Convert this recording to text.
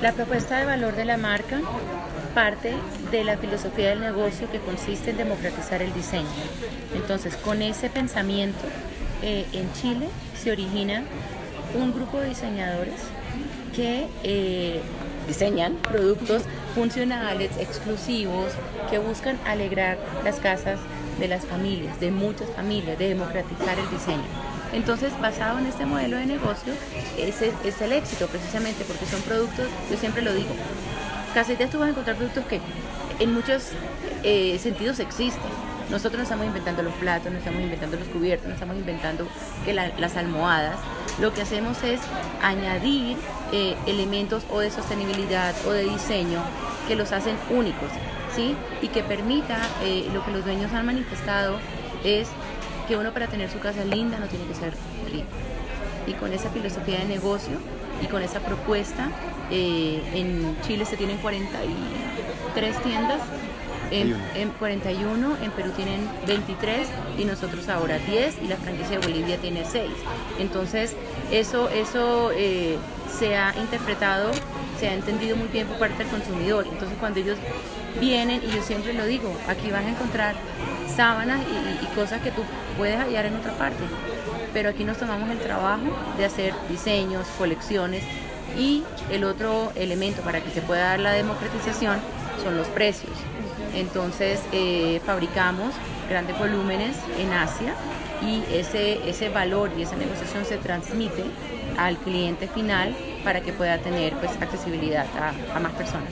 La propuesta de valor de la marca parte de la filosofía del negocio que consiste en democratizar el diseño. Entonces, con ese pensamiento, eh, en Chile se origina un grupo de diseñadores que eh, diseñan productos funcionales, exclusivos, que buscan alegrar las casas de las familias, de muchas familias, de democratizar el diseño. Entonces, basado en este modelo de negocio, ese es el éxito precisamente porque son productos, yo siempre lo digo, casi tú vas a encontrar productos que en muchos eh, sentidos existen. Nosotros nos estamos inventando los platos, nos estamos inventando los cubiertos, nos estamos inventando las almohadas. Lo que hacemos es añadir eh, elementos o de sostenibilidad o de diseño que los hacen únicos, ¿sí? Y que permita, eh, lo que los dueños han manifestado es que uno para tener su casa linda no tiene que ser rico. Y con esa filosofía de negocio y con esa propuesta, eh, en Chile se tienen 43 tiendas, en, 41, en Perú tienen 23 y nosotros ahora 10 y la franquicia de Bolivia tiene 6. Entonces, eso, eso eh, se ha interpretado, se ha entendido muy bien por parte del consumidor. Entonces, cuando ellos vienen, y yo siempre lo digo, aquí vas a encontrar sábanas y, cosas que tú puedes hallar en otra parte. Pero aquí nos tomamos el trabajo de hacer diseños, colecciones y el otro elemento para que se pueda dar la democratización son los precios. Entonces eh, fabricamos grandes volúmenes en Asia y ese, ese valor y esa negociación se transmite al cliente final para que pueda tener pues accesibilidad a, más personas